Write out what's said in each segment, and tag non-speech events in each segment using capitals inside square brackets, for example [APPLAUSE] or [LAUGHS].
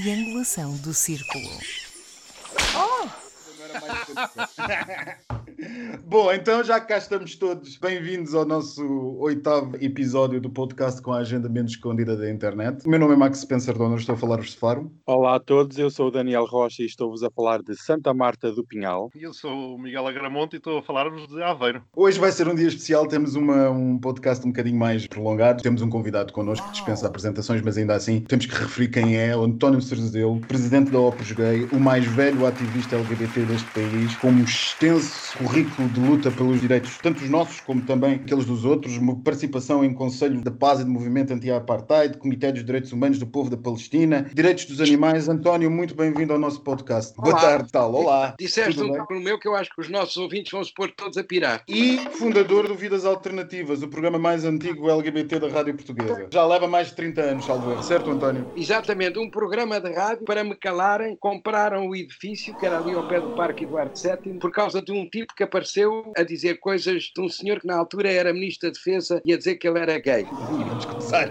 triangulação do círculo. [LAUGHS] Bom, então já que cá estamos todos, bem-vindos ao nosso oitavo episódio do podcast com a agenda menos escondida da internet. O meu nome é Max Spencer Donner, estou a falar-vos de Faro. Olá a todos, eu sou o Daniel Rocha e estou-vos a falar de Santa Marta do Pinhal. E eu sou o Miguel Agramonte e estou a falar-vos de Aveiro. Hoje vai ser um dia especial, temos uma, um podcast um bocadinho mais prolongado. Temos um convidado connosco que dispensa apresentações, mas ainda assim temos que referir quem é, o António Cerzedelo, presidente da Opus Gay, o mais velho ativista LGBT deste país, com um extenso currículo de luta pelos direitos, tanto os nossos como também aqueles dos outros, uma participação em Conselho da Paz e do Movimento Anti-Apartheid, Comitê dos Direitos Humanos do Povo da Palestina, Direitos dos Animais. António, muito bem-vindo ao nosso podcast. Olá. Boa tarde, tal. Olá. Disseste um nome meu que eu acho que os nossos ouvintes vão se pôr todos a pirar. E fundador do Vidas Alternativas, o programa mais antigo LGBT da Rádio Portuguesa. Já leva mais de 30 anos, salvo erro, certo, António? Exatamente, um programa de rádio para me calarem, compraram o edifício, que era ali ao pé do Parque Eduardo VII, por causa de um tipo que apareceu a dizer coisas de um senhor que na altura era Ministro da Defesa e a dizer que ele era gay. Vamos começar.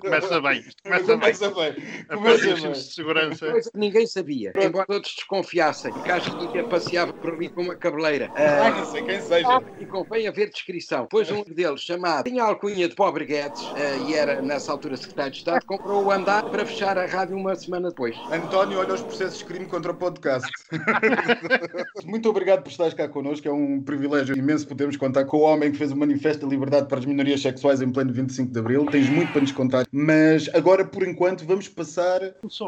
Começa bem, começa bem. Começa bem. A Começa bem. de segurança. Coisa que ninguém sabia, embora todos desconfiassem, que acho que passeava por ali com uma cabeleira. Ah, Ah, não sei quem seja. E convém haver descrição. Pois um deles, chamado, tinha a alcunha de Pobre Guedes, eh, e era nessa altura secretário de Estado, comprou o andar para fechar a rádio uma semana depois. António, olha os processos de crime contra o podcast. [LAUGHS] Muito obrigado por estares cá connosco. É um privilégio imenso podermos contar com o homem que fez o Manifesto da Liberdade para as Minorias Sexuais em pleno 25 de Abril. Tens muito para nos contar. Mas agora, por enquanto, vamos passar.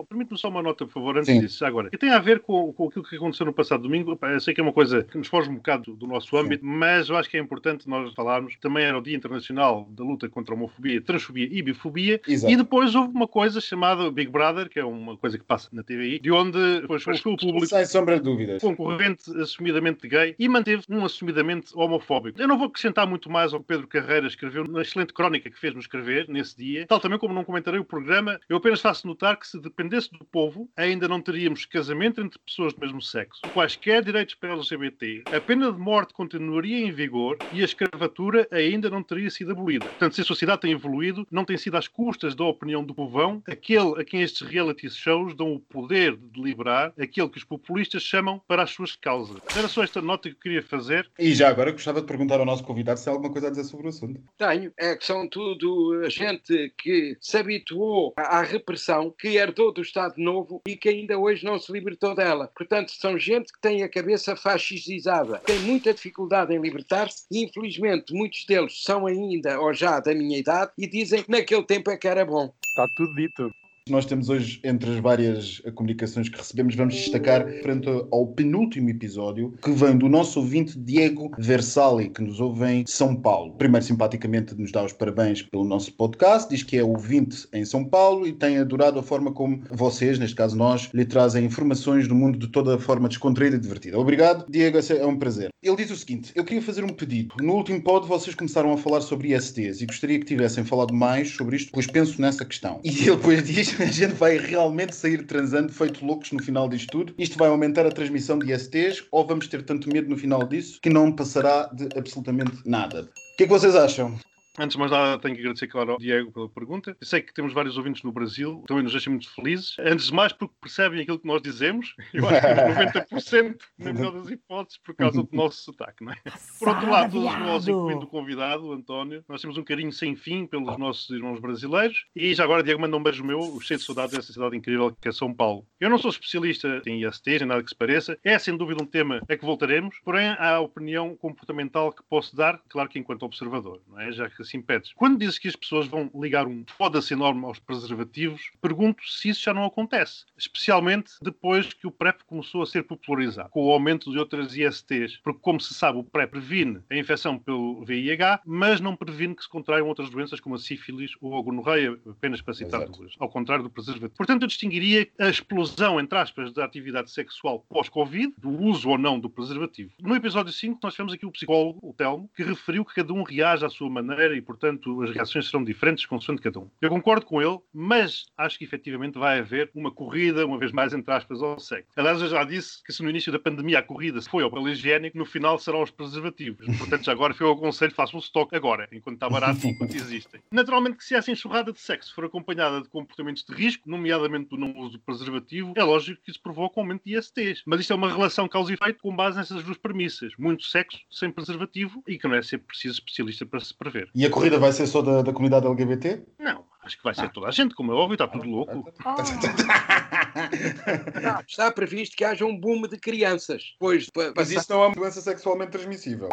Permite-me só uma nota, por favor, antes Sim. disso, agora. Que tem a ver com, com aquilo que aconteceu no passado domingo. Eu sei que é uma coisa que nos foge um bocado do nosso âmbito, mas eu acho que é importante nós falarmos. Também era o Dia Internacional da Luta contra a Homofobia, Transfobia e Bifobia. Exato. E depois houve uma coisa chamada Big Brother, que é uma coisa que passa na TVI, de onde depois foi o público Sem sombra de dúvidas. concorrente assumidamente gay e manteve um assumidamente homofóbico. Eu não vou acrescentar muito mais ao que Pedro Carreira escreveu na excelente crónica que fez-me escrever nesse dia, tal também como não comentarei o programa, eu apenas faço notar que se dependesse do povo, ainda não teríamos casamento entre pessoas do mesmo sexo, quaisquer direitos para LGBT, a pena de morte continuaria em vigor e a escravatura ainda não teria sido abolida. Portanto, se a sociedade tem evoluído, não tem sido às custas da opinião do povão, aquele a quem estes reality shows dão o poder de deliberar, aquele que os populistas chamam para as suas causas. Era só esta nota que eu queria fazer. E já agora gostava de perguntar ao nosso convidado se tem alguma coisa a dizer sobre o assunto. Tenho, é que são tudo a gente que se habituou à repressão, que herdou do Estado Novo e que ainda hoje não se libertou dela. Portanto, são gente que tem a cabeça fascistizada, tem muita dificuldade em libertar-se e, infelizmente, muitos deles são ainda ou já da minha idade e dizem que naquele tempo é que era bom. Está tudo dito. Nós temos hoje, entre as várias comunicações que recebemos, vamos destacar frente ao penúltimo episódio, que vem do nosso ouvinte Diego Versali, que nos ouve em São Paulo. Primeiro, simpaticamente, nos dá os parabéns pelo nosso podcast, diz que é ouvinte em São Paulo e tem adorado a forma como vocês, neste caso nós, lhe trazem informações do mundo de toda a forma descontraída e divertida. Obrigado, Diego, é um prazer. Ele diz o seguinte: eu queria fazer um pedido. No último pod, vocês começaram a falar sobre ISTs e gostaria que tivessem falado mais sobre isto, pois penso nessa questão. E ele depois diz: [LAUGHS] a gente vai realmente sair transando, feito loucos no final disto tudo. Isto vai aumentar a transmissão de ISTs ou vamos ter tanto medo no final disso que não passará de absolutamente nada. O que é que vocês acham? Antes de mais nada, tenho que agradecer, claro, ao Diego pela pergunta. Eu sei que temos vários ouvintes no Brasil, também nos deixa muito felizes. Antes de mais, porque percebem aquilo que nós dizemos. Eu acho que temos 90%, [LAUGHS] na melhor das hipóteses, por causa do nosso sotaque, não é? Por outro lado, todos nós, incluindo o convidado, o António, nós temos um carinho sem fim pelos nossos irmãos brasileiros. E já agora, Diego, manda um beijo meu, cheio de saudades dessa cidade incrível que é São Paulo. Eu não sou especialista em ISTs, em nada que se pareça. É, sem dúvida, um tema a que voltaremos. Porém, há a opinião comportamental que posso dar, claro que enquanto observador, não é? Já que assim pedes. Quando dizes que as pessoas vão ligar um foda-se enorme aos preservativos, pergunto se isso já não acontece. Especialmente depois que o PrEP começou a ser popularizado, com o aumento de outras ISTs. Porque, como se sabe, o PrEP previne a infecção pelo VIH, mas não previne que se contraiam outras doenças como a sífilis ou a gonorreia, apenas para citar Exato. duas, ao contrário do preservativo. Portanto, eu distinguiria a explosão, entre aspas, da atividade sexual pós-Covid, do uso ou não do preservativo. No episódio 5, nós tivemos aqui o psicólogo, o Telmo, que referiu que cada um reage à sua maneira e, portanto, as reações serão diferentes consoante cada um. Eu concordo com ele, mas acho que efetivamente vai haver uma corrida, uma vez mais, entre aspas, ao sexo. Aliás, eu já disse que se no início da pandemia a corrida foi ao papel higiênico, no final serão os preservativos. Portanto, já agora foi o conselho, façam o stock agora, enquanto está barato, enquanto existem. Naturalmente que se essa enxurrada de sexo for acompanhada de comportamentos de risco, nomeadamente do não uso do preservativo, é lógico que isso provoca um aumento de ISTs. Mas isto é uma relação causa e efeito com base nessas duas premissas. Muito sexo sem preservativo e que não é sempre preciso especialista para se prever. E a corrida vai ser só da, da comunidade LGBT? Não, acho que vai ser toda a gente, como é óbvio, está tudo louco. [LAUGHS] Está, [LAUGHS] está previsto que haja um boom de crianças. Pois, Mas passar- isso não é uma doença sexualmente transmissível.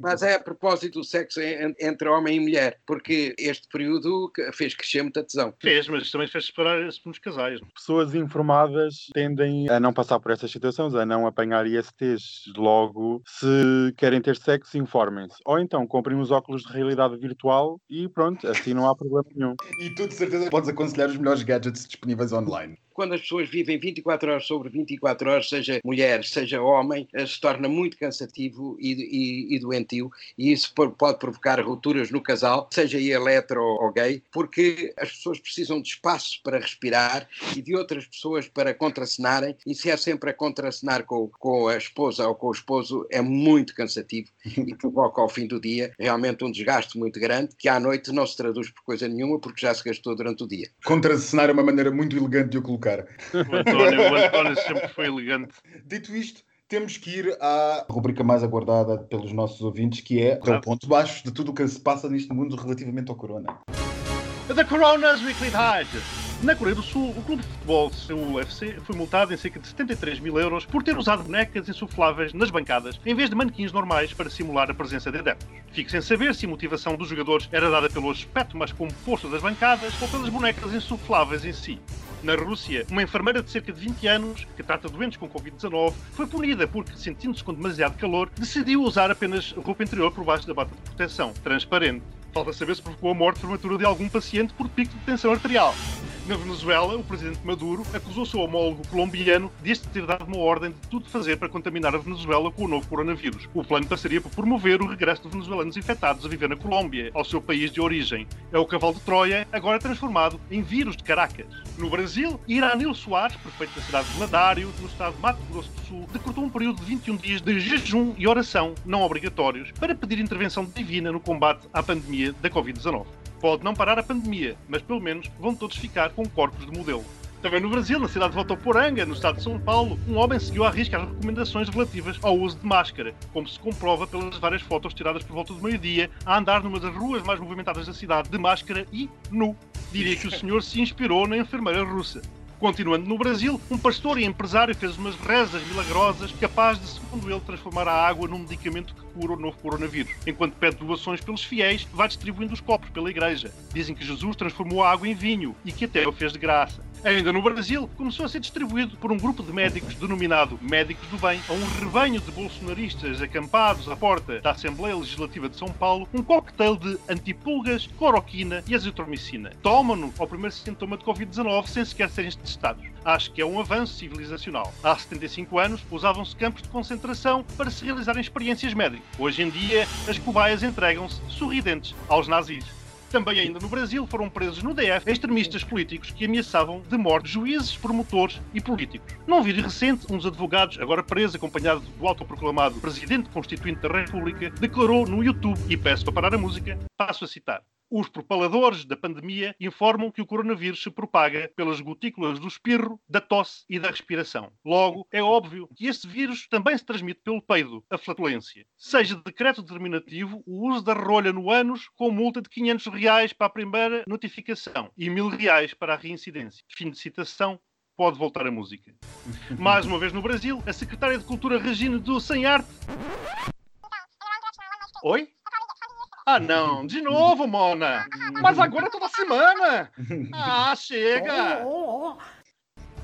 mas é a propósito do sexo en- entre homem e mulher, porque este período fez crescer muita tesão. Fez, mas também fez separar-se nos casais. Pessoas informadas tendem a não passar por essas situações, a não apanhar ISTs. Logo, se querem ter sexo, informem-se. Ou então comprem uns óculos de realidade virtual e pronto, assim não há problema nenhum. E tu, de certeza, podes aconselhar os melhores gadgets disponíveis online. Quando as pessoas vivem 24 horas sobre 24 horas, seja mulher, seja homem, eh, se torna muito cansativo e, e- e doentio, e isso po- pode provocar rupturas no casal, seja ele hetero ou gay, porque as pessoas precisam de espaço para respirar e de outras pessoas para contracenarem, e se é sempre a contracenar com, com a esposa ou com o esposo, é muito cansativo [LAUGHS] e provoca ao fim do dia realmente um desgaste muito grande, que à noite não se traduz por coisa nenhuma, porque já se gastou durante o dia. Contracenar é uma maneira muito elegante de o colocar. O António, o António sempre foi elegante. [LAUGHS] Dito isto, temos que ir à rubrica mais aguardada pelos nossos ouvintes, que é o ponto baixo de tudo o que se passa neste mundo relativamente ao corona. The Corona's Weekly Digest. Na Coreia do Sul, o clube de futebol Seul FC foi multado em cerca de 73 mil euros por ter usado bonecas insufláveis nas bancadas em vez de manequins normais para simular a presença de adeptos. Fique sem saber se a motivação dos jogadores era dada pelo aspecto mais composto das bancadas ou pelas bonecas insufláveis em si. Na Rússia, uma enfermeira de cerca de 20 anos, que trata doentes com Covid-19, foi punida porque, sentindo-se com demasiado calor, decidiu usar apenas roupa interior por baixo da bata de proteção, transparente. Falta saber se provocou a morte prematura de algum paciente por pico de tensão arterial. Na Venezuela, o presidente Maduro acusou seu homólogo colombiano de este ter dado uma ordem de tudo fazer para contaminar a Venezuela com o novo coronavírus. O plano passaria por promover o regresso de venezuelanos infectados a viver na Colômbia, ao seu país de origem. É o cavalo de Troia, agora transformado em vírus de Caracas. No Brasil, Iranil Soares, prefeito da cidade de Ladário, no estado de Mato Grosso do Sul, decretou um período de 21 dias de jejum e oração não obrigatórios para pedir intervenção divina no combate à pandemia da Covid-19. Pode não parar a pandemia, mas pelo menos vão todos ficar com corpos de modelo. Também no Brasil, na cidade de Votoporanga, no estado de São Paulo, um homem seguiu à risca as recomendações relativas ao uso de máscara, como se comprova pelas várias fotos tiradas por volta do meio-dia a andar numa das ruas mais movimentadas da cidade de máscara e nu. Diria que o senhor se inspirou na enfermeira russa. Continuando no Brasil, um pastor e empresário fez umas rezas milagrosas capazes de, segundo ele, transformar a água num medicamento que cura o novo coronavírus. Enquanto pede doações pelos fiéis, vai distribuindo os copos pela igreja. Dizem que Jesus transformou a água em vinho e que até o fez de graça. Ainda no Brasil, começou a ser distribuído por um grupo de médicos denominado Médicos do Bem a um rebanho de bolsonaristas acampados à porta da Assembleia Legislativa de São Paulo um coquetel de antipulgas, cloroquina e azitromicina. Tomam-no ao primeiro sintoma de Covid-19 sem sequer serem testados. Acho que é um avanço civilizacional. Há 75 anos usavam-se campos de concentração para se realizarem experiências médicas. Hoje em dia, as cobaias entregam-se sorridentes aos nazis. Também ainda no Brasil foram presos no DF extremistas políticos que ameaçavam de morte juízes, promotores e políticos. Num vídeo recente, um dos advogados, agora preso acompanhado do autoproclamado Presidente Constituinte da República, declarou no YouTube, e peço para parar a música, passo a citar. Os propaladores da pandemia informam que o coronavírus se propaga pelas gotículas do espirro, da tosse e da respiração. Logo, é óbvio que este vírus também se transmite pelo peido, a flatulência. Seja de decreto determinativo o uso da rolha no ânus com multa de 500 reais para a primeira notificação e 1000 reais para a reincidência. Fim de citação. Pode voltar a música. Mais uma vez no Brasil, a secretária de Cultura Regina do Sem Arte. Oi? Ah, não, de novo, Mona! Mas agora é toda semana! Ah, chega!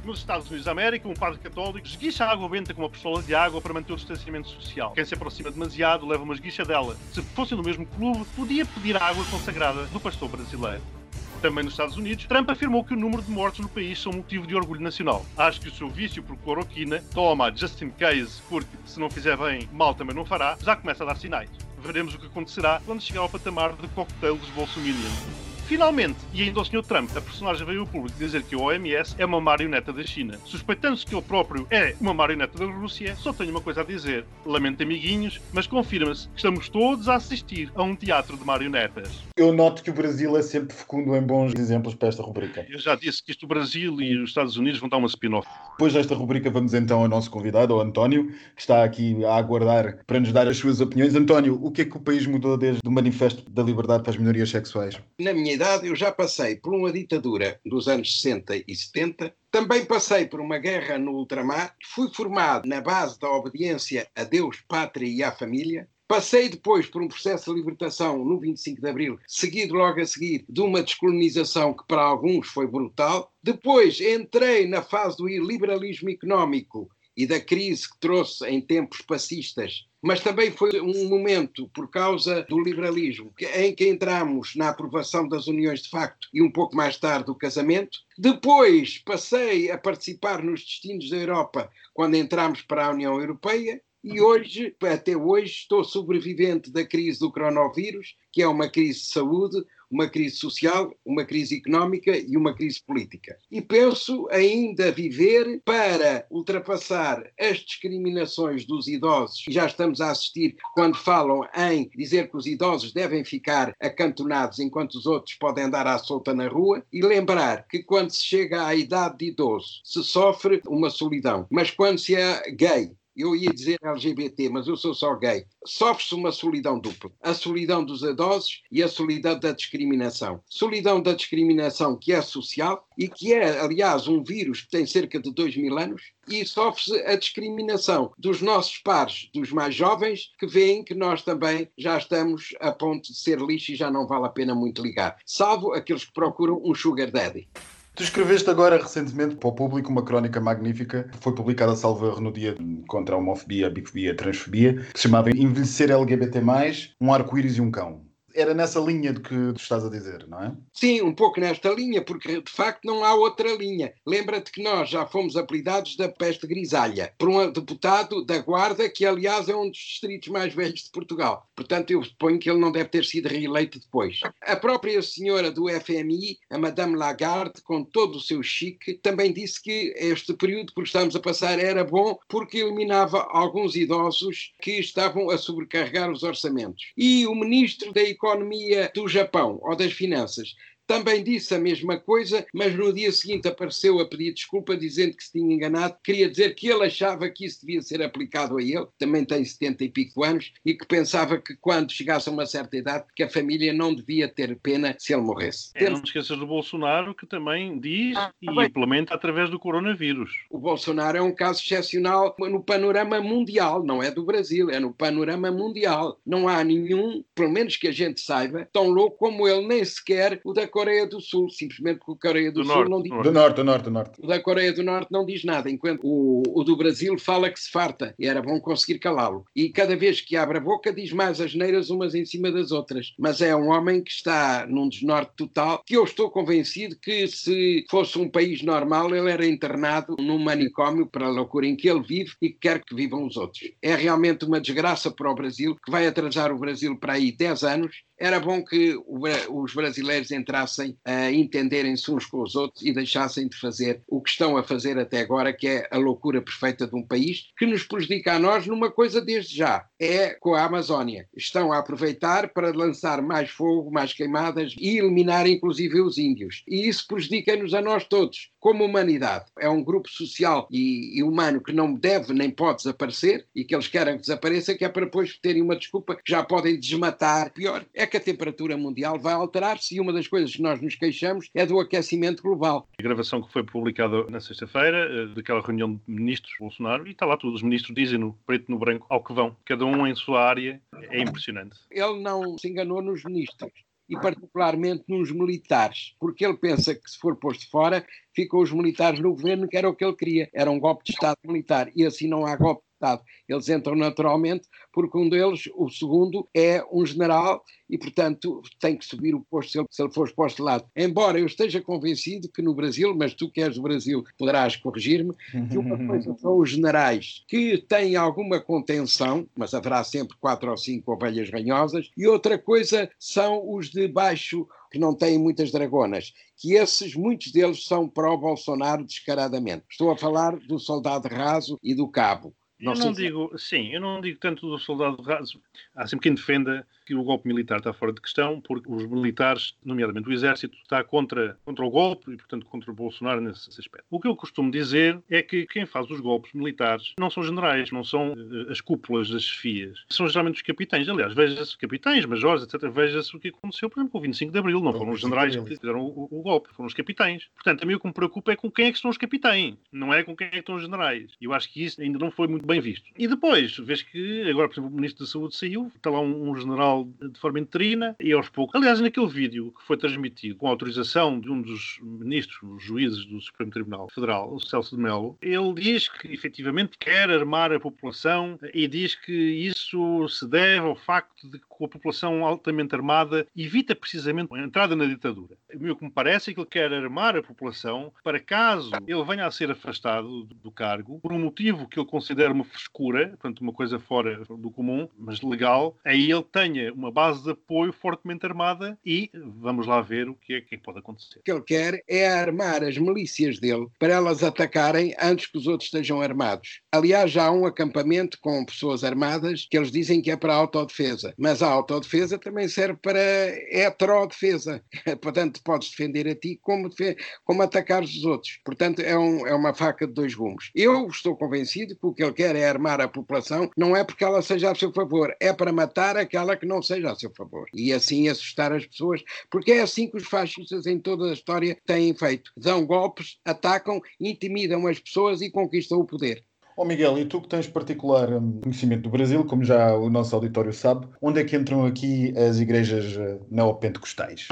Nos Estados Unidos da América, um padre católico esguicha água benta com uma pistola de água para manter o distanciamento social. Quem se aproxima demasiado leva uma esguicha dela. Se fosse no mesmo clube, podia pedir a água consagrada do pastor brasileiro. Também nos Estados Unidos, Trump afirmou que o número de mortos no país são motivo de orgulho nacional. Acho que o seu vício por cloroquina, toma just in case, porque se não fizer bem, mal também não fará, já começa a dar sinais. Veremos o que acontecerá quando chegar ao patamar de cocktail dos Bolsominions. Finalmente, e ainda o Sr. Trump, a personagem veio ao público dizer que o OMS é uma marioneta da China. Suspeitando-se que ele próprio é uma marioneta da Rússia, só tenho uma coisa a dizer. Lamento, amiguinhos, mas confirma-se que estamos todos a assistir a um teatro de marionetas. Eu noto que o Brasil é sempre fecundo em bons exemplos para esta rubrica. Eu já disse que isto o Brasil e os Estados Unidos vão dar uma spin-off. Depois desta rubrica, vamos então ao nosso convidado, ao António, que está aqui a aguardar para nos dar as suas opiniões. António, o que é que o país mudou desde o Manifesto da Liberdade para as Minorias Sexuais? Na minha idade, eu já passei por uma ditadura dos anos 60 e 70, também passei por uma guerra no ultramar, fui formado na base da obediência a Deus, pátria e à família, Passei depois por um processo de libertação no 25 de Abril, seguido logo a seguir de uma descolonização que para alguns foi brutal. Depois entrei na fase do liberalismo económico e da crise que trouxe em tempos passistas mas também foi um momento, por causa do liberalismo, em que entramos na aprovação das uniões de facto e um pouco mais tarde o casamento. Depois passei a participar nos destinos da Europa quando entramos para a União Europeia. E hoje, até hoje, estou sobrevivente da crise do coronavírus, que é uma crise de saúde, uma crise social, uma crise económica e uma crise política. E penso ainda viver para ultrapassar as discriminações dos idosos. Já estamos a assistir quando falam em dizer que os idosos devem ficar acantonados enquanto os outros podem andar à solta na rua e lembrar que quando se chega à idade de idoso se sofre uma solidão, mas quando se é gay eu ia dizer LGBT, mas eu sou só gay, sofre-se uma solidão dupla. A solidão dos idosos e a solidão da discriminação. Solidão da discriminação que é social e que é, aliás, um vírus que tem cerca de dois mil anos, e sofre-se a discriminação dos nossos pares, dos mais jovens, que veem que nós também já estamos a ponto de ser lixo e já não vale a pena muito ligar. Salvo aqueles que procuram um sugar daddy. Tu escreveste agora recentemente para o público uma crónica magnífica que foi publicada a Salvador no dia contra a homofobia, a bifobia, a transfobia, que se chamava Envelhecer LGBT+, um arco-íris e um cão era nessa linha de que tu estás a dizer, não é? Sim, um pouco nesta linha, porque de facto não há outra linha. Lembra-te que nós já fomos apelidados da peste grisalha por um deputado da Guarda, que aliás é um dos distritos mais velhos de Portugal. Portanto, eu suponho que ele não deve ter sido reeleito depois. A própria senhora do FMI, a Madame Lagarde, com todo o seu chique, também disse que este período que estamos a passar era bom porque eliminava alguns idosos que estavam a sobrecarregar os orçamentos. E o ministro da Economia economia do Japão ou das finanças também disse a mesma coisa, mas no dia seguinte apareceu a pedir desculpa, dizendo que se tinha enganado. Queria dizer que ele achava que isso devia ser aplicado a ele, também tem 70 e pico anos, e que pensava que quando chegasse a uma certa idade, que a família não devia ter pena se ele morresse. É, não te esqueças do Bolsonaro, que também diz ah, e bem. implementa através do coronavírus. O Bolsonaro é um caso excepcional no panorama mundial, não é do Brasil, é no panorama mundial. Não há nenhum, pelo menos que a gente saiba, tão louco como ele, nem sequer o da Coreia do Sul, simplesmente porque a Coreia do, do Sul norte, não diz. Do norte, do norte, do norte. O da Coreia do Norte não diz nada, enquanto o, o do Brasil fala que se farta e era bom conseguir calá-lo. E cada vez que abre a boca diz mais as neiras umas em cima das outras. Mas é um homem que está num desnorte total, que eu estou convencido que se fosse um país normal ele era internado num manicômio para a loucura em que ele vive e que quer que vivam os outros. É realmente uma desgraça para o Brasil, que vai atrasar o Brasil para aí 10 anos era bom que os brasileiros entrassem a entenderem-se uns com os outros e deixassem de fazer o que estão a fazer até agora, que é a loucura perfeita de um país que nos prejudica a nós numa coisa desde já: é com a Amazónia. Estão a aproveitar para lançar mais fogo, mais queimadas e eliminar inclusive os índios. E isso prejudica-nos a nós todos, como humanidade. É um grupo social e, e humano que não deve nem pode desaparecer e que eles querem que desapareça, que é para depois terem uma desculpa que já podem desmatar. Pior é que a temperatura mundial vai alterar-se e uma das coisas que nós nos queixamos é do aquecimento global. A gravação que foi publicada na sexta-feira, eh, daquela reunião de ministros Bolsonaro, e está lá tudo, os ministros dizem no preto no branco ao que vão, cada um em sua área, é impressionante. Ele não se enganou nos ministros e particularmente nos militares, porque ele pensa que se for posto fora, ficam os militares no governo, que era o que ele queria, era um golpe de Estado militar, e assim não há golpe Eles entram naturalmente porque um deles, o segundo, é um general e, portanto, tem que subir o posto se ele, se ele for exposto de lado. Embora eu esteja convencido que no Brasil, mas tu que és do Brasil poderás corrigir-me, que uma coisa são os generais que têm alguma contenção, mas haverá sempre quatro ou cinco ovelhas ranhosas, e outra coisa são os de baixo que não têm muitas dragonas, que esses, muitos deles, são pró-Bolsonaro descaradamente. Estou a falar do soldado raso e do cabo. Não eu não se... digo, sim, eu não digo tanto do soldado raso. Há sempre quem defenda que o golpe militar está fora de questão, porque os militares, nomeadamente o exército, está contra, contra o golpe e, portanto, contra o Bolsonaro nesse aspecto. O que eu costumo dizer é que quem faz os golpes militares não são generais, não são uh, as cúpulas das chefias, são geralmente os capitães. Aliás, veja-se capitães, majores, etc. Veja-se o que aconteceu, por exemplo, com o 25 de Abril. Não foram os generais que fizeram o, o, golpe, foram os capitães. Portanto, a mim o que me preocupa é com quem é que estão os capitães, não é com quem é que estão os generais. E eu acho que isso ainda não foi muito bem visto. E depois, vês que agora, por exemplo, o Ministro da Saúde saiu, está lá um, um general de forma interina e aos poucos. Aliás, naquele vídeo que foi transmitido com autorização de um dos ministros, os juízes do Supremo Tribunal Federal, o Celso de Mello, ele diz que efetivamente quer armar a população e diz que isso se deve ao facto de que a população altamente armada evita precisamente a entrada na ditadura. O que me parece é que ele quer armar a população para caso ele venha a ser afastado do cargo por um motivo que ele considera uma frescura, portanto, uma coisa fora do comum, mas legal, aí ele tenha uma base de apoio fortemente armada e vamos lá ver o que é que pode acontecer. O que ele quer é armar as milícias dele para elas atacarem antes que os outros estejam armados. Aliás, já há um acampamento com pessoas armadas que eles dizem que é para autodefesa, mas a autodefesa também serve para heterodefesa. [LAUGHS] Portanto, podes defender a ti como, como atacar os outros. Portanto, é, um, é uma faca de dois gumes. Eu estou convencido que o que ele quer é armar a população, não é porque ela seja a seu favor, é para matar aquela que não seja a seu favor. E assim assustar as pessoas, porque é assim que os fascistas em toda a história têm feito. Dão golpes, atacam, intimidam as pessoas e conquistam o poder. Ó oh Miguel, e tu que tens particular hum, conhecimento do Brasil, como já o nosso auditório sabe, onde é que entram aqui as igrejas eh, neopentecostais?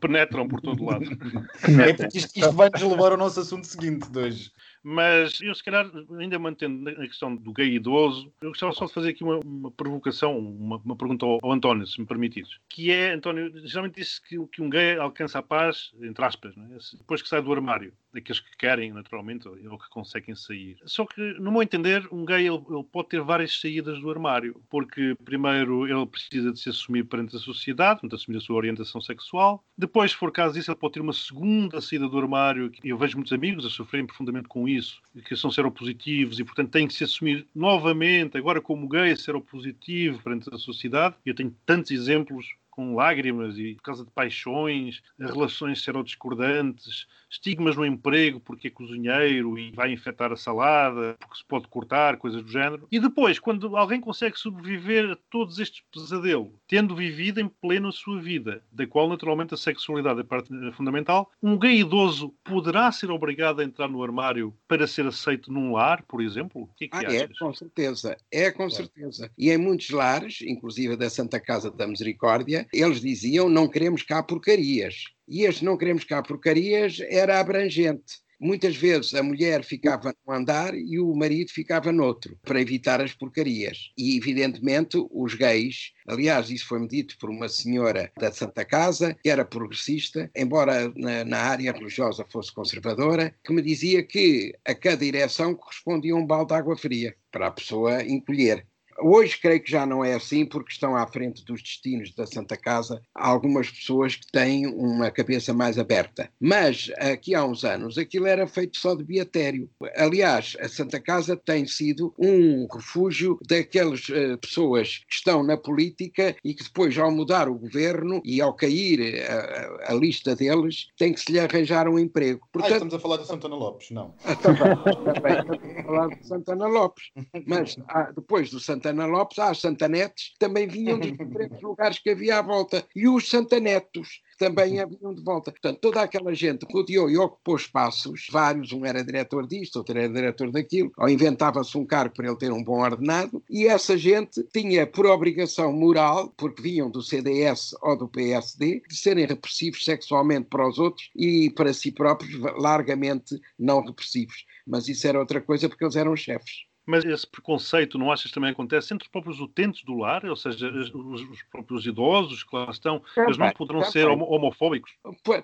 Penetram por todo lado. [LAUGHS] é porque isto, isto vai nos levar ao nosso assunto seguinte de hoje. Mas eu, se calhar, ainda mantendo a questão do gay idoso, eu gostava só de fazer aqui uma, uma provocação, uma, uma, pergunta ao, ao, António, se me permitires. Que é, António, geralmente disse que, que um gay alcança a paz, entre aspas, é? depois que sai do armário, daqueles que querem, naturalmente, ou, que conseguem sair. Só que, no meu entender, um gay ele, ele, pode ter várias saídas do armário, porque, primeiro, ele precisa de se assumir perante a sociedade, portanto, assumir a sua orientação sexual. Depois, se for caso disso, ele pode ter uma segunda saída do armário. Eu vejo muitos amigos a sofrerem profundamente com isso, que são seropositivos e, portanto, têm que se assumir novamente, agora como gay, seropositivo perante a sociedade. Eu tenho tantos exemplos com lágrimas e por causa de paixões, relações serodiscordantes, estigmas no emprego porque é cozinheiro e vai infectar a salada, porque se pode cortar, coisas do género. E depois, quando alguém consegue sobreviver a todos estes pesadelos, tendo vivido em pleno a sua vida, da qual naturalmente a sexualidade é parte fundamental, um gay idoso poderá ser obrigado a entrar no armário para ser aceito num lar, por exemplo? O que é, que ah, é com certeza, é com claro. certeza. E em muitos lares, inclusive da Santa Casa da Misericórdia, eles diziam não queremos cá porcarias. E este não queremos cá porcarias era abrangente. Muitas vezes a mulher ficava num andar e o marido ficava noutro, para evitar as porcarias. E, evidentemente, os gays, aliás, isso foi-me dito por uma senhora da Santa Casa, que era progressista, embora na, na, área religiosa fosse conservadora, que me dizia que a cada ereção correspondia um balde de água fria para a pessoa encolher. Hoje creio que já não é assim, porque estão à frente dos destinos da Santa Casa algumas pessoas que têm uma cabeça mais aberta. Mas aqui há uns anos aquilo era feito só de beatério. Aliás, a Santa Casa tem sido um refúgio daquelas uh, pessoas que estão na política e que depois, ao mudar o governo e ao cair a, a lista deles, tem que se lhe arranjar um emprego. Ah, Portanto, ah, estamos a falar de Santana Lopes, não? [LAUGHS] Também, também estamos a falar de Santana Lopes. Mas ah, depois do Santana Santana Lopes, as Santanetes, também vinham dos diferentes [LAUGHS] lugares que havia à volta. E os Santanetos também haviam de volta. Portanto, toda aquela gente rodeou e ocupou espaços, vários, um era diretor disto, outro era diretor daquilo, ou inventava-se um cargo para ele ter um bom ordenado, e essa gente tinha por obrigação moral, porque vinham do CDS ou do PSD, de serem repressivos sexualmente para os outros e para si próprios largamente não repressivos. Mas isso era outra coisa porque eles eram chefes. Mas esse preconceito, não achas também acontece entre os próprios utentes do lar, ou seja, os, os próprios idosos que lá estão, também, eles não poderão também. ser homofóbicos?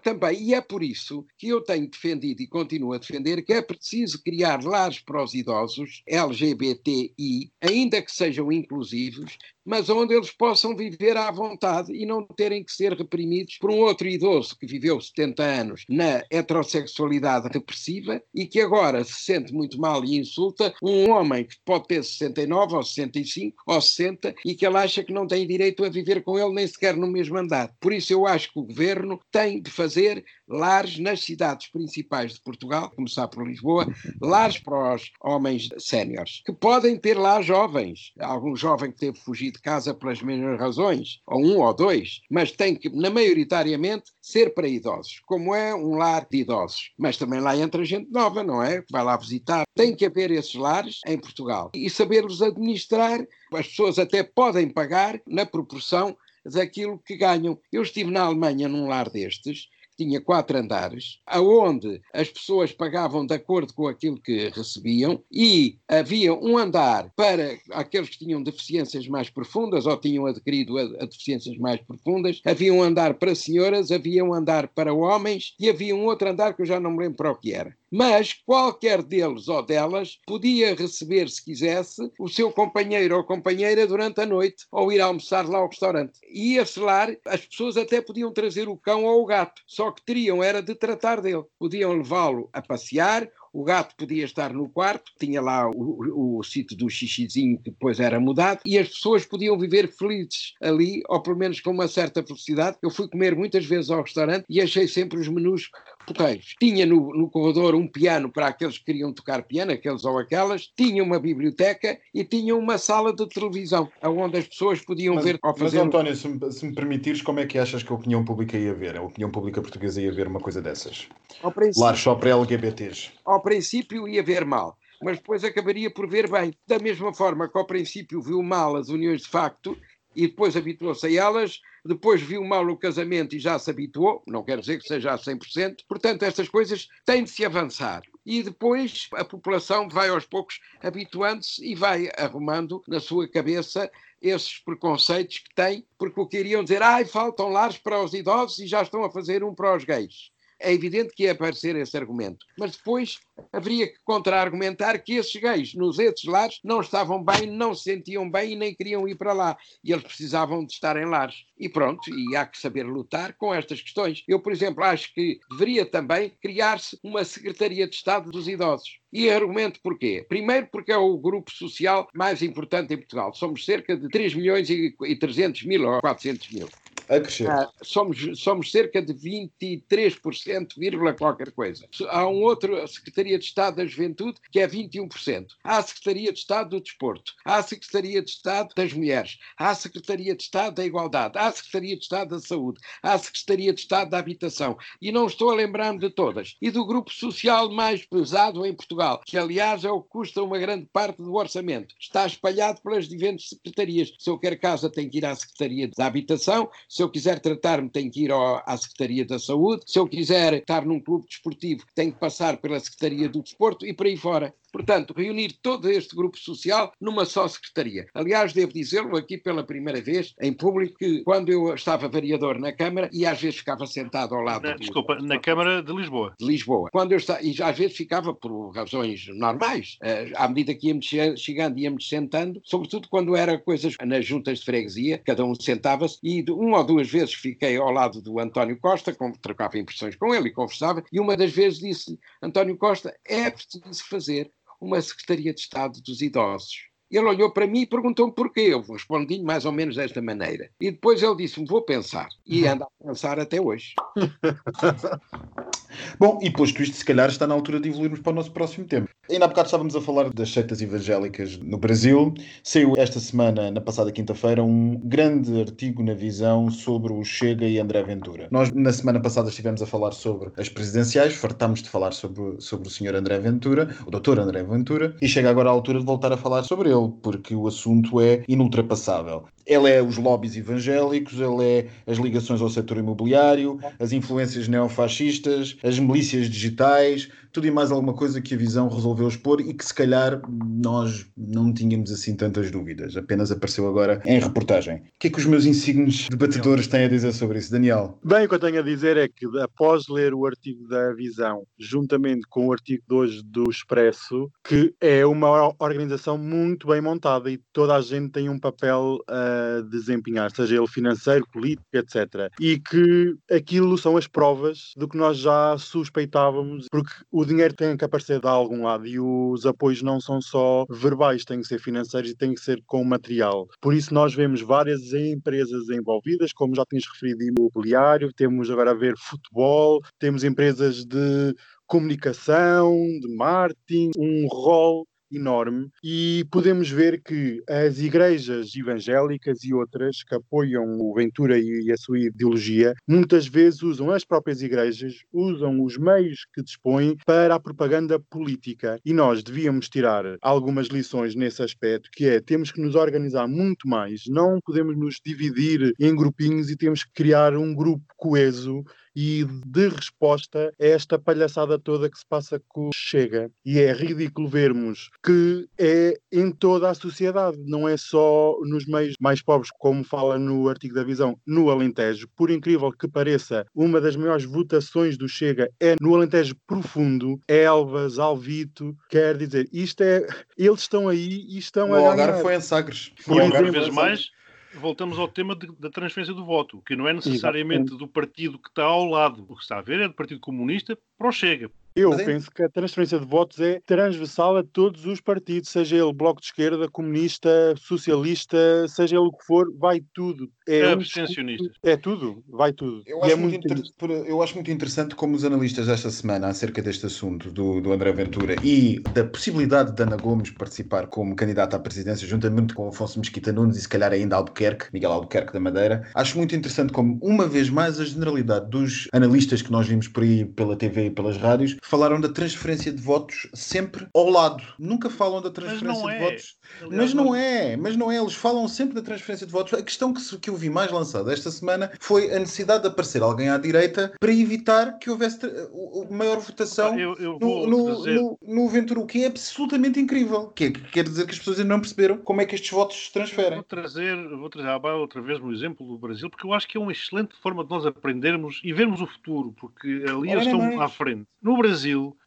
Também, e é por isso que eu tenho defendido e continuo a defender que é preciso criar lares para os idosos LGBTI, ainda que sejam inclusivos, mas onde eles possam viver à vontade e não terem que ser reprimidos por um outro idoso que viveu 70 anos na heterossexualidade depressiva e que agora se sente muito mal e insulta um homem que pode ter 69 ou 65 ou 60 e que ele acha que não tem direito a viver com ele nem sequer no mesmo andar. Por isso eu acho que o governo tem de fazer lares nas cidades principais de Portugal, começar por Lisboa, lares para os homens séniores, que podem ter lá jovens. Algum jovem que teve fugido de casa pelas mesmas razões, ou um ou dois, mas tem que, na maioritariamente, ser para idosos, como é um lar de idosos. Mas também lá entra gente nova, não é? Vai lá visitar. Tem que haver esses lares em Portugal e saber-los administrar. As pessoas até podem pagar na proporção daquilo que ganham. Eu estive na Alemanha num lar destes tinha quatro andares, aonde as pessoas pagavam de acordo com aquilo que recebiam e havia um andar para aqueles que tinham deficiências mais profundas ou tinham adquirido a, a deficiências mais profundas, havia um andar para senhoras, havia um andar para homens e havia um outro andar que eu já não me lembro para o que era mas qualquer deles ou delas podia receber, se quisesse, o seu companheiro ou companheira durante a noite ou ir almoçar lá ao restaurante. E esse lar, as pessoas até podiam trazer o cão ou o gato, só que teriam era de tratar dele. Podiam levá-lo a passear o gato podia estar no quarto, tinha lá o, o, sítio do xixizinho que depois era mudado, e as pessoas podiam viver felizes ali, ou pelo menos com uma certa felicidade. Eu fui comer muitas vezes ao restaurante e achei sempre os menus porreiros. Tinha no, no corredor um piano para aqueles que queriam tocar piano, aqueles ou aquelas, tinha uma biblioteca e tinha uma sala de televisão, onde as pessoas podiam mas, ver ao fazer... Mas António, se me, se me permitires, como é que achas que a opinião pública ia ver? A opinião pública portuguesa ia ver uma coisa dessas? Lar só para LGBTs. Ao princípio ia ver mal, mas depois acabaria por ver bem. Da mesma forma que ao princípio viu mal as uniões de facto e depois habituou-se a elas, depois viu mal o casamento e já se habituou, não quer dizer que seja a 100%, portanto estas coisas têm de se avançar. E depois a população vai aos poucos habituando-se e vai arrumando na sua cabeça esses preconceitos que tem, porque o que iriam dizer, ai, faltam lares para os idosos e já estão a fazer um para os gays é evidente que ia aparecer esse argumento. Mas depois haveria que contra-argumentar que esses gays nos esses lares não estavam bem, não se sentiam bem e nem queriam ir para lá. E eles precisavam de estar em lares. E pronto, e há que saber lutar com estas questões. Eu, por exemplo, acho que deveria também criar-se uma Secretaria de Estado dos Idosos. E argumento porquê? Primeiro porque é o grupo social mais importante em Portugal. Somos cerca de 3 milhões e 300 mil ou 400 mil. A crescer. Ah, somos, somos cerca de 23%, vírgula qualquer coisa. Há um outro, a Secretaria de Estado da Juventude, que é 21%. Há a Secretaria de Estado do Desporto. Há a Secretaria de Estado das Mulheres. Há a Secretaria de Estado da Igualdade. Há a Secretaria de Estado da Saúde. Há a Secretaria de Estado da Habitação. E não estou a lembrar-me de todas. E do grupo social mais pesado em Portugal, que aliás é o que custa uma grande parte do orçamento. Está espalhado pelas diferentes secretarias. Se eu quero casa, tenho que ir à Secretaria da Habitação. Se eu quiser tratar-me, tenho que ir ao, à Secretaria da Saúde. Se eu quiser estar num clube desportivo, tenho que passar pela Secretaria do Desporto e por aí fora. Portanto, reunir todo este grupo social numa só secretaria. Aliás, devo dizê-lo aqui pela primeira vez em público que quando eu estava vereador na Câmara e às vezes ficava sentado ao lado. Na, desculpa, na Câmara de Lisboa. De Lisboa. Quando eu estava, e às vezes ficava por razões normais, eh, à medida que íamos chegando íamos sentando, sobretudo quando era coisas nas juntas de freguesia, cada um sentava-se e uma ou duas vezes fiquei ao lado do António Costa, trocava impressões com ele e conversava, e uma das vezes disse António Costa, é preciso fazer uma Secretaria de Estado dos Idosos. Ele olhou para mim e perguntou-me porquê. Eu respondi mais ou menos desta maneira. E depois ele disse-me: Vou pensar. E uhum. anda a pensar até hoje. [LAUGHS] Bom, e posto isto, se calhar está na altura de evoluirmos para o nosso próximo tema. Ainda há bocado estávamos a falar das seitas evangélicas no Brasil. Saiu esta semana, na passada quinta-feira, um grande artigo na visão sobre o Chega e André Ventura. Nós, na semana passada, estivemos a falar sobre as presidenciais, fartámos de falar sobre, sobre o senhor André Ventura, o doutor André Ventura, e chega agora a altura de voltar a falar sobre ele porque o assunto é inultrapassável. Ele é os lobbies evangélicos, ele é as ligações ao setor imobiliário, as influências neofascistas, as milícias digitais, tudo e mais alguma coisa que a visão resolveu expor e que se calhar nós não tínhamos assim tantas dúvidas, apenas apareceu agora em reportagem. O que é que os meus insignes debatedores têm a dizer sobre isso, Daniel? Bem, o que eu tenho a dizer é que após ler o artigo da Visão, juntamente com o artigo de hoje do Expresso, que é uma organização muito bem montada e toda a gente tem um papel a desempenhar, seja ele financeiro, político, etc. E que aquilo são as provas do que nós já suspeitávamos, porque o dinheiro tem que aparecer de algum lado e os apoios não são só verbais, têm que ser financeiros e têm que ser com material. Por isso nós vemos várias empresas envolvidas, como já tinhas referido, imobiliário, temos agora a ver futebol, temos empresas de comunicação, de marketing, um rol enorme e podemos ver que as igrejas evangélicas e outras que apoiam o Ventura e a sua ideologia muitas vezes usam as próprias igrejas, usam os meios que dispõem para a propaganda política. E nós devíamos tirar algumas lições nesse aspecto que é temos que nos organizar muito mais, não podemos nos dividir em grupinhos e temos que criar um grupo coeso e de resposta a esta palhaçada toda que se passa com o Chega. E é ridículo vermos que é em toda a sociedade, não é só nos meios mais pobres, como fala no artigo da Visão, no Alentejo. Por incrível que pareça, uma das maiores votações do Chega é no Alentejo profundo, Elvas, Alvito, quer dizer, isto é. Eles estão aí e estão o a. O Algarve foi em Sagres. Por exemplo, vez mais voltamos ao tema de, da transferência do voto, que não é necessariamente Exatamente. do partido que está ao lado. O que está a ver é do Partido Comunista para o Chega. Eu Mas penso é... que a transferência de votos é transversal a todos os partidos, seja ele Bloco de Esquerda, Comunista, Socialista, seja ele o que for, vai tudo. É, é abstencionista. É tudo, vai tudo. Eu acho, é muito inter... eu acho, muito interessante como os analistas desta semana, acerca deste assunto do, do André Ventura e da possibilidade de Ana Gomes participar como candidata à presidência, juntamente com Afonso Mesquita Nunes e se calhar ainda Albuquerque, Miguel Albuquerque da Madeira, acho muito interessante como, uma vez mais, a generalidade dos analistas que nós vimos por aí pela TV e pelas rádios falaram da transferência de votos sempre ao lado. Nunca falam da transferência de é. votos. Aliás, mas não, não é, mas não é. Eles falam sempre da transferência de votos. A questão que, que eu vi mais lançada esta semana foi a necessidade de aparecer alguém à direita para evitar que houvesse maior votação eu, eu no, no, no, no Ventura, o que é absolutamente incrível. Que, é, que quer dizer que as pessoas ainda não perceberam como é que estes votos se transferem. Vou trazer, vou trazer outra vez no exemplo do Brasil, porque eu acho que é uma excelente forma de nós aprendermos e vermos o futuro, porque ali eles estão à frente. No Brasil,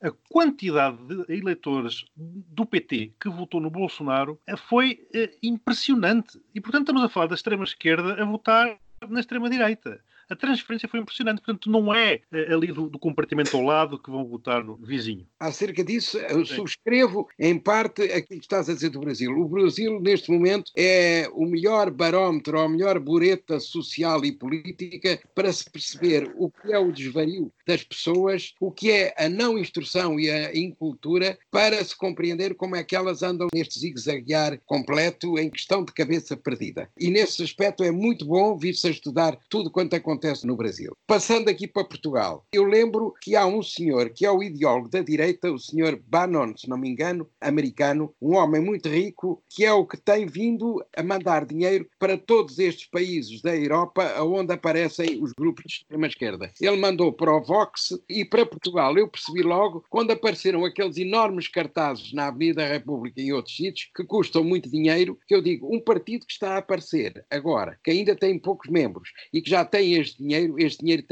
a quantidade de eleitores do PT que votou no Bolsonaro foi eh, impressionante. E, portanto, estamos a falar da extrema-esquerda a votar na extrema-direita a transferência foi impressionante. Portanto, não é eh, ali do, do compartimento ao lado que vão votar no vizinho. Acerca disso, eu subscrevo em parte aquilo que estás a dizer do Brasil. O Brasil, neste momento, é o melhor barómetro, a melhor bureta social e política para se perceber o que é o desvario das pessoas, o que é a não instrução e a incultura, para se compreender como é que elas andam neste zigue-zaguear completo em questão de cabeça perdida. E nesse aspecto é muito bom vir-se a estudar tudo quanto acontece acontece no Brasil. Passando aqui para Portugal, eu lembro que há um senhor que é o ideólogo da direita, o senhor Bannon, se não me engano, americano, um homem muito rico, que é o que tem vindo a mandar dinheiro para todos estes países da Europa onde aparecem os grupos de extrema-esquerda. Ele mandou para o Vox e para Portugal. Eu percebi logo quando apareceram aqueles enormes cartazes na Avenida da República e em outros sítios que custam muito dinheiro, que eu digo, um partido que está a aparecer agora, que ainda tem poucos membros e que já tem este dinheiro, este dinheiro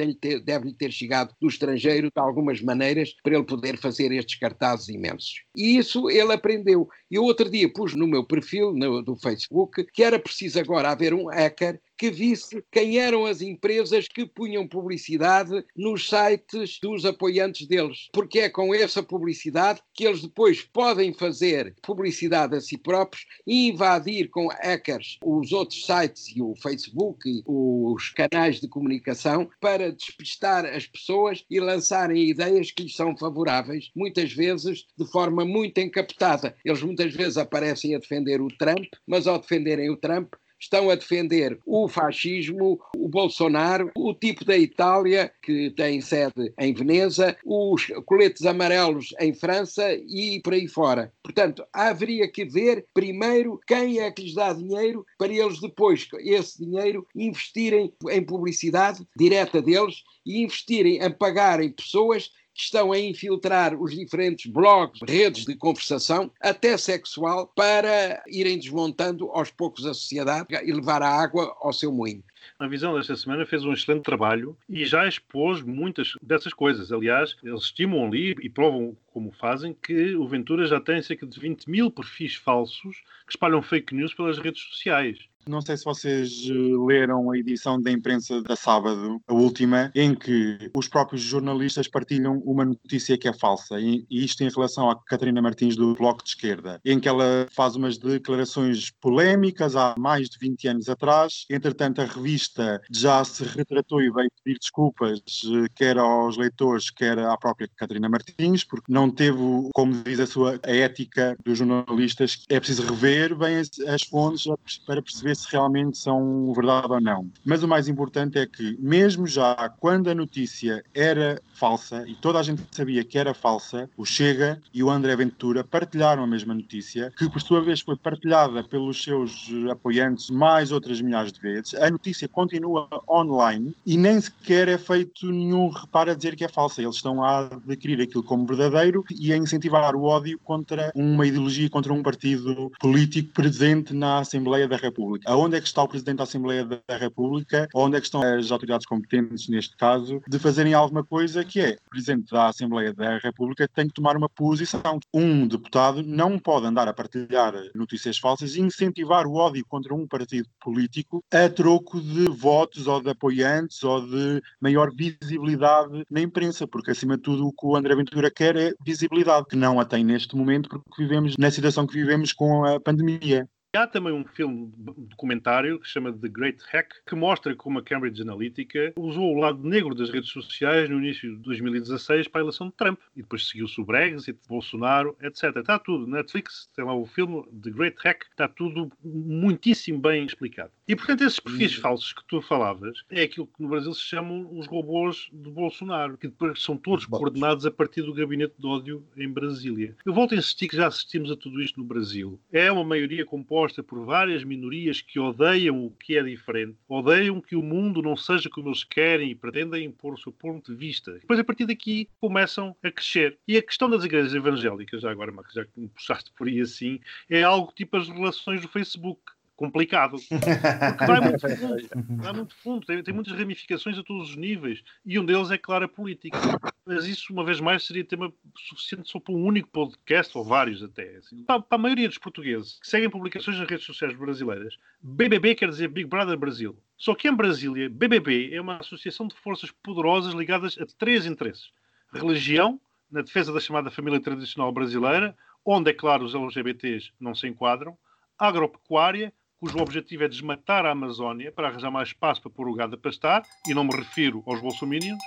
deve-lhe ter chegado do estrangeiro de algumas maneiras para ele poder fazer estes cartazes imensos. E isso ele aprendeu. E outro dia pus no meu perfil no, do Facebook que era preciso agora haver um hacker que visse quem eram as empresas que punham publicidade nos sites dos apoiantes deles. Porque é com essa publicidade que eles depois podem fazer publicidade a si próprios e invadir com hackers os outros sites e o Facebook e os canais de comunicação para despistar as pessoas e lançarem ideias que lhes são favoráveis, muitas vezes de forma muito encapetada. Eles muitas vezes aparecem a defender o Trump, mas ao defenderem o Trump estão a defender o fascismo, o Bolsonaro, o tipo da Itália, que tem sede em Veneza, os coletes amarelos em França e por aí fora. Portanto, haveria que ver primeiro quem é que lhes dá dinheiro para eles depois, esse dinheiro, investirem em publicidade direta deles e investirem em pagarem pessoas estão a infiltrar os diferentes blogs, redes de conversação, até sexual, para irem desmontando aos poucos a sociedade e levar a água ao seu moinho. A visão desta semana fez um excelente trabalho e já expôs muitas dessas coisas. Aliás, eles estimam ali e provam como fazem que o Ventura já tem cerca de 20 mil perfis falsos que espalham fake news pelas redes sociais. Não sei se vocês eh, leram a edição da imprensa da sábado, a última, em que os próprios jornalistas partilham uma notícia que é falsa, e isto em relação à Catarina Martins do Bloco de Esquerda, em que ela faz umas declarações polémicas há mais de 20 anos atrás. Entretanto, a revista já se retratou e veio pedir desculpas, eh, quer aos leitores, quer à própria Catarina Martins, porque não teve, como diz a sua a ética dos jornalistas, é preciso rever bem as, as fontes para perceber se realmente são verdade ou não. Mas o mais importante é que, mesmo já quando a notícia era falsa e toda a gente sabia que era falsa, o Chega e o André Ventura partilharam a mesma notícia, que por sua vez foi partilhada pelos seus apoiantes mais outras milhares de vezes. A notícia continua online e nem sequer é feito nenhum reparo a dizer que é falsa. Eles estão a adquirir aquilo como verdadeiro e a incentivar o ódio contra uma ideologia, contra um partido político presente na Assembleia da República. Aonde é que está o Presidente da Assembleia da República? Onde é que estão as autoridades competentes, neste caso, de fazerem alguma coisa que é o Presidente da Assembleia da República tem que tomar uma posição. Um deputado não pode andar a partilhar notícias falsas e incentivar o ódio contra um partido político a troco de votos ou de apoiantes ou de maior visibilidade na imprensa, porque acima de tudo o que o André Ventura quer é visibilidade, que não a tem neste momento porque vivemos na situação que vivemos com a pandemia. Há também um filme documentário que se chama The Great Hack, que mostra como a Cambridge Analytica usou o lado negro das redes sociais no início de 2016 para a eleição de Trump. E depois seguiu-se o Brexit, Bolsonaro, etc. Está tudo. Netflix tem lá o filme The Great Hack, está tudo muitíssimo bem explicado. E, portanto, esses perfis uhum. falsos que tu falavas é aquilo que no Brasil se chamam os robôs de Bolsonaro, que depois são todos coordenados a partir do gabinete de ódio em Brasília. Eu volto a insistir que já assistimos a tudo isto no Brasil. É uma maioria composta composta por várias minorias que odeiam o que é diferente, odeiam que o mundo não seja como eles querem e pretendem impor o seu ponto de vista. Depois, a partir daqui, começam a crescer. E a questão das igrejas evangélicas, já agora, já que me puxaste por aí assim, é algo tipo as relações do Facebook complicado. Porque vai muito fundo. Vai muito fundo. Tem, tem, muitas ramificações a todos os níveis. E um deles é, claro, a política. Mas isso, uma vez mais, seria tema suficiente só para um único podcast, ou vários até. Assim. Para, para, a maioria dos portugueses que seguem publicações nas redes sociais brasileiras, BBB quer dizer Big Brother Brasil. Só que em Brasília, BBB é uma associação de forças poderosas ligadas a três interesses. Religião, na defesa da chamada família tradicional brasileira, onde, é claro, os LGBTs não se enquadram. Agropecuária, cujo objetivo é desmatar a Amazónia para arranjar mais espaço para pôr o gado a pastar, e não me refiro aos bolsominions,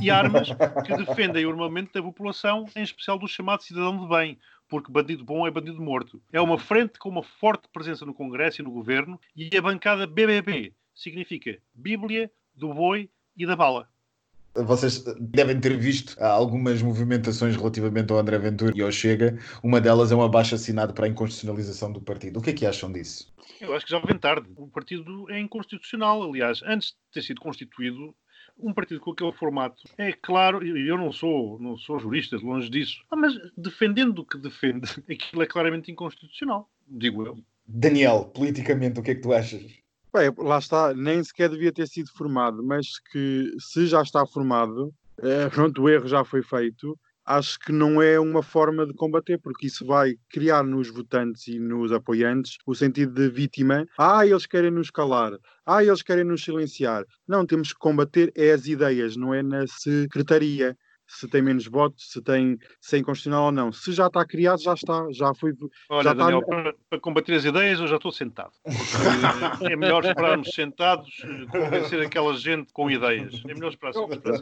e [LAUGHS] armas que defendem o armamento da população, em especial do chamado cidadão de bem, porque bandido bom é bandido morto. É uma frente com uma forte presença no Congresso e no Governo, e a bancada BBB significa Bíblia, do boi e da bala. Vocês devem ter visto algumas movimentações relativamente ao André Ventura e ao Chega. Uma delas é um abaixo assinado para a inconstitucionalização do partido. O que é que acham disso? Eu acho que já vem tarde. O partido é inconstitucional. Aliás, antes de ter sido constituído, um partido com aquele formato é claro, e eu não sou, não sou jurista, longe disso, ah, mas defendendo o que defende, [LAUGHS] aquilo é claramente inconstitucional, digo eu. Daniel, politicamente, o que é que tu achas? Bem, lá está, nem sequer devia ter sido formado, mas que se já está formado, é, [LAUGHS] pronto, o erro já foi feito, acho que não é uma forma de combater, porque isso vai criar nos votantes e nos apoiantes o sentido de vítima. Ah, eles querem nos calar. Ah, eles querem nos silenciar. Não, temos que combater é as ideias, não é na secretaria se tem menos votos, se tem se é inconstitucional ou não. Se já está criado, já está, já foi. Olha, já Daniel, está... para, para, combater as ideias, eu já estou sentado. [LAUGHS] é melhor esperarmos sentados, convencer aquela gente com ideias. É melhor esperar, sentados.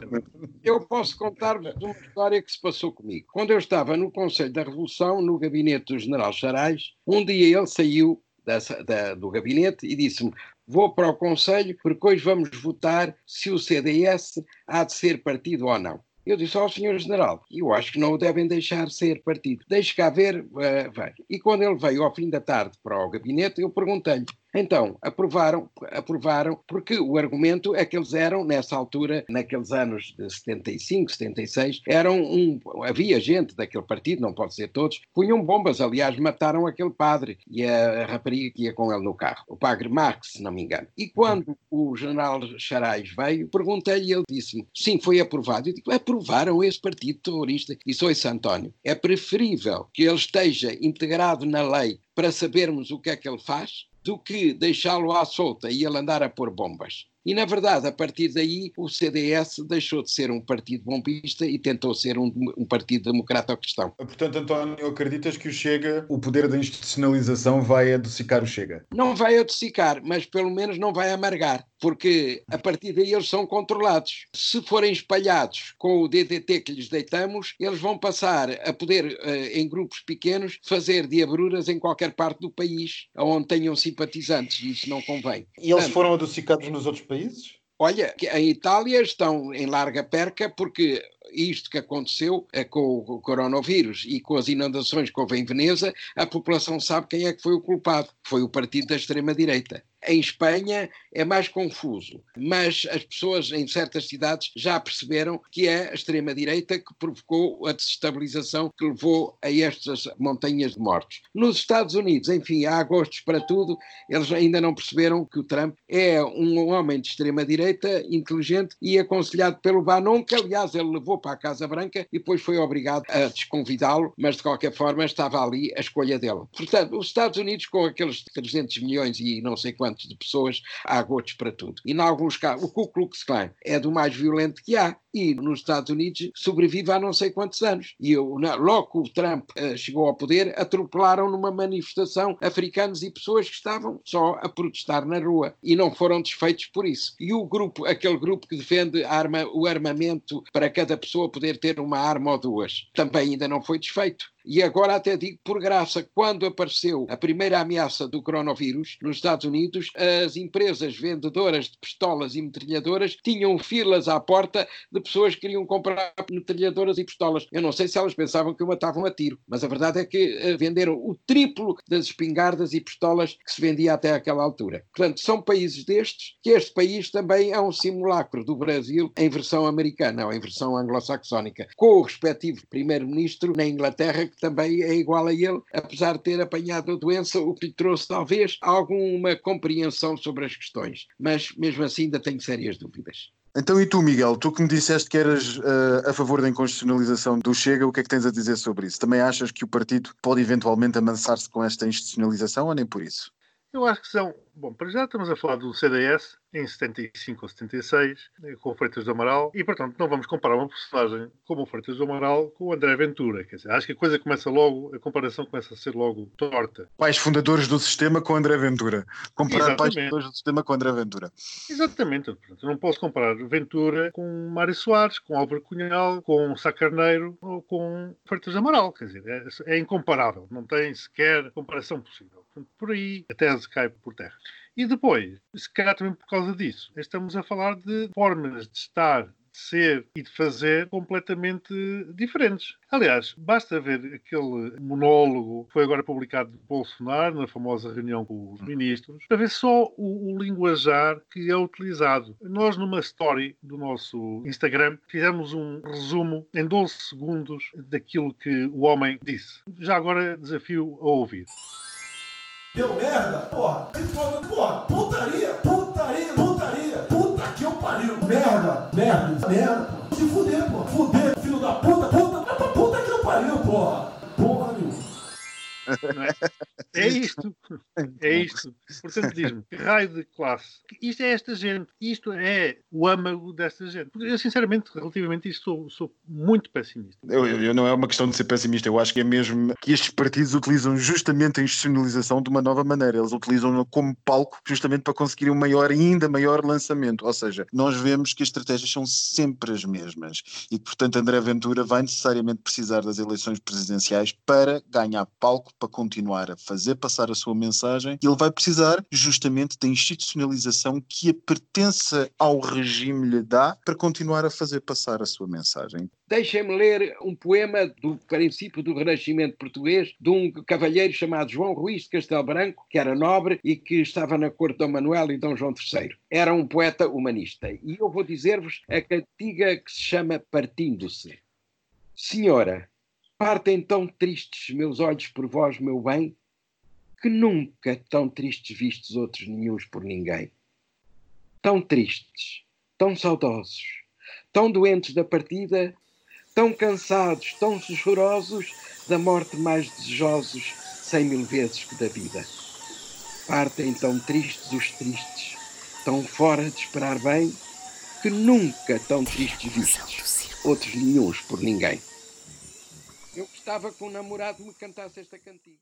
Eu posso contar-vos uma história que se passou comigo. Quando eu estava no Conselho da Revolução, no gabinete do General Charais, um dia ele saiu da, da, do gabinete e disse-me: Vou para o Conselho porque hoje vamos votar se o CDS há de ser partido ou não. Eu disse ao senhor general, eu acho que não o devem deixar ser partido. Deixe cá ver, uh, vai. E quando ele veio ao fim da tarde para o gabinete, eu perguntei-lhe, Então, aprovaram, aprovaram, porque o argumento é que eles eram, nessa altura, naqueles anos de 75, 76, eram um. Havia gente daquele partido, não pode ser todos, punham bombas. Aliás, mataram aquele padre e a rapariga que ia com ele no carro, o padre Marx, se não me engano. E quando o general Charais veio, perguntei-lhe, ele disse-me: sim, foi aprovado. Eu digo: aprovaram esse partido terrorista. E sou esse António. É preferível que ele esteja integrado na lei para sabermos o que é que ele faz do que deixá-lo à solta e ele andar a pôr bombas. E, na verdade, a partir daí, o CDS deixou de ser um partido bombista e tentou ser um, um partido democrata-cristão. Portanto, António, acreditas que o Chega, o poder da institucionalização vai adocicar o Chega? Não vai adocicar, mas pelo menos não vai amargar, porque a partir daí eles são controlados. Se forem espalhados com o DDT que lhes deitamos, eles vão passar a poder, eh, em grupos pequenos, fazer diabruras em qualquer parte do país, onde tenham simpatizantes, e isso não convém. E eles Portanto, foram adocicados nos outros países? Olha, em Itália estão em larga perca porque isto que aconteceu é com o coronavírus e com as inundações que houve em Veneza, a população sabe quem é que foi o culpado. Foi o partido da extrema-direita. Em Espanha é mais confuso, mas as pessoas em certas cidades já perceberam que é a extrema-direita que provocou a desestabilização que levou a estas montanhas de mortos. Nos Estados Unidos, enfim, há gostos para tudo, eles ainda não perceberam que o Trump é um homem de extrema-direita, inteligente e aconselhado pelo Bannon, que aliás ele levou para a Casa Branca e depois foi obrigado a desconvidá-lo, mas de qualquer forma estava ali a escolha dele. Portanto, os Estados Unidos, com aqueles 300 milhões e não sei quantos de pessoas, há gotos para tudo. E, em alguns casos, o Ku Klux Klan é do mais violento que há e nos Estados Unidos sobrevive há não sei quantos anos. E eu, logo que o Trump uh, chegou ao poder, atropelaram numa manifestação africanos e pessoas que estavam só a protestar na rua e não foram desfeitos por isso. E o grupo, aquele grupo que defende arma, o armamento para cada pessoa poder ter uma arma ou duas, também ainda não foi desfeito. E agora até digo por graça, quando apareceu a primeira ameaça do coronavírus nos Estados Unidos, as empresas vendedoras de pistolas e metralhadoras tinham filas à porta de pessoas que queriam comprar metralhadoras e pistolas. Eu não sei se elas pensavam que o matavam a tiro, mas a verdade é que eh, venderam o triplo das espingardas e pistolas que se vendia até aquela altura. Portanto, são países destes que este país também é um simulacro do Brasil em versão americana ou em versão anglo-saxónica, com o respectivo primeiro-ministro na Inglaterra que também é igual a ele, apesar de ter apanhado a doença, o que lhe trouxe talvez alguma compreensão sobre as questões. Mas mesmo assim ainda tenho sérias dúvidas. Então, e tu, Miguel, tu que me disseste que eras uh, a favor da inconstitucionalização do Chega, o que é que tens a dizer sobre isso? Também achas que o partido pode eventualmente amansar-se com esta institucionalização ou nem por isso? Eu acho que são. Bom, para já estamos a falar do CDS em 75 ou 76, eh, com o Freitas do Amaral, e portanto não vamos comparar uma personagem como o Freitas do Amaral com o André Ventura. Quer dizer, acho que a coisa começa logo, a comparação começa a ser logo torta. Pais fundadores do sistema com André Ventura. Comparar Exatamente. pais fundadores do sistema com André Ventura. Exatamente. Portanto, não posso comparar Ventura com Mário Soares, com Álvaro Cunhal, com Sá Carneiro ou com Freitas do Amaral. Quer dizer, é, é incomparável. Não tem sequer comparação possível. Portanto, por aí a tese cai por terra. E depois, se calhar também por causa disso, estamos a falar de formas de estar, de ser e de fazer completamente diferentes. Aliás, basta ver aquele monólogo que foi agora publicado de Bolsonaro na famosa reunião com os ministros, para ver só o, o linguajar que é utilizado. Nós, numa story do nosso Instagram, fizemos um resumo em 12 segundos daquilo que o homem disse. Já agora desafio a ouvir. Deu merda? Porra, porra, putaria, putaria, putaria, puta que eu pariu. Merda, merda, merda, porra. Se fuder, porra. Fuder, filho da puta, puta, puta que eu pariu, porra. É? é isto. É isto. Portanto, diz-me, que raio de classe? Isto é esta gente. Isto é o âmago desta gente. Eu, sinceramente, relativamente a isto, sou, sou muito pessimista. Eu, eu, não é uma questão de ser pessimista. Eu acho que é mesmo que estes partidos utilizam justamente a institucionalização de uma nova maneira. Eles utilizam-na como palco justamente para conseguir um maior, ainda maior lançamento. Ou seja, nós vemos que as estratégias são sempre as mesmas. E, portanto, André Ventura vai necessariamente precisar das eleições presidenciais para ganhar palco para continuar a fazer passar a sua mensagem, ele vai precisar justamente da institucionalização que a pertença ao regime lhe dá para continuar a fazer passar a sua mensagem. Deixem-me ler um poema do princípio do Renascimento português de um cavalheiro chamado João Ruiz de Castelo Branco, que era nobre e que estava na corte de Dom Manuel e Dom João III. Era um poeta humanista. E eu vou dizer-vos a cantiga que se chama Partindo-se. Senhora, partem tão tristes meus olhos por vós, meu bem, que nunca tão tristes vistos outros nenhuns por ninguém. Tão tristes, tão saudosos, tão doentes da partida, tão cansados, tão chorosos, da morte mais desejosos, cem mil vezes que da vida. Partem tão tristes os tristes, tão fora de esperar bem, que nunca tão tristes vistos, outros nenhuns por ninguém. Eu gostava que um namorado me cantasse esta cantiga.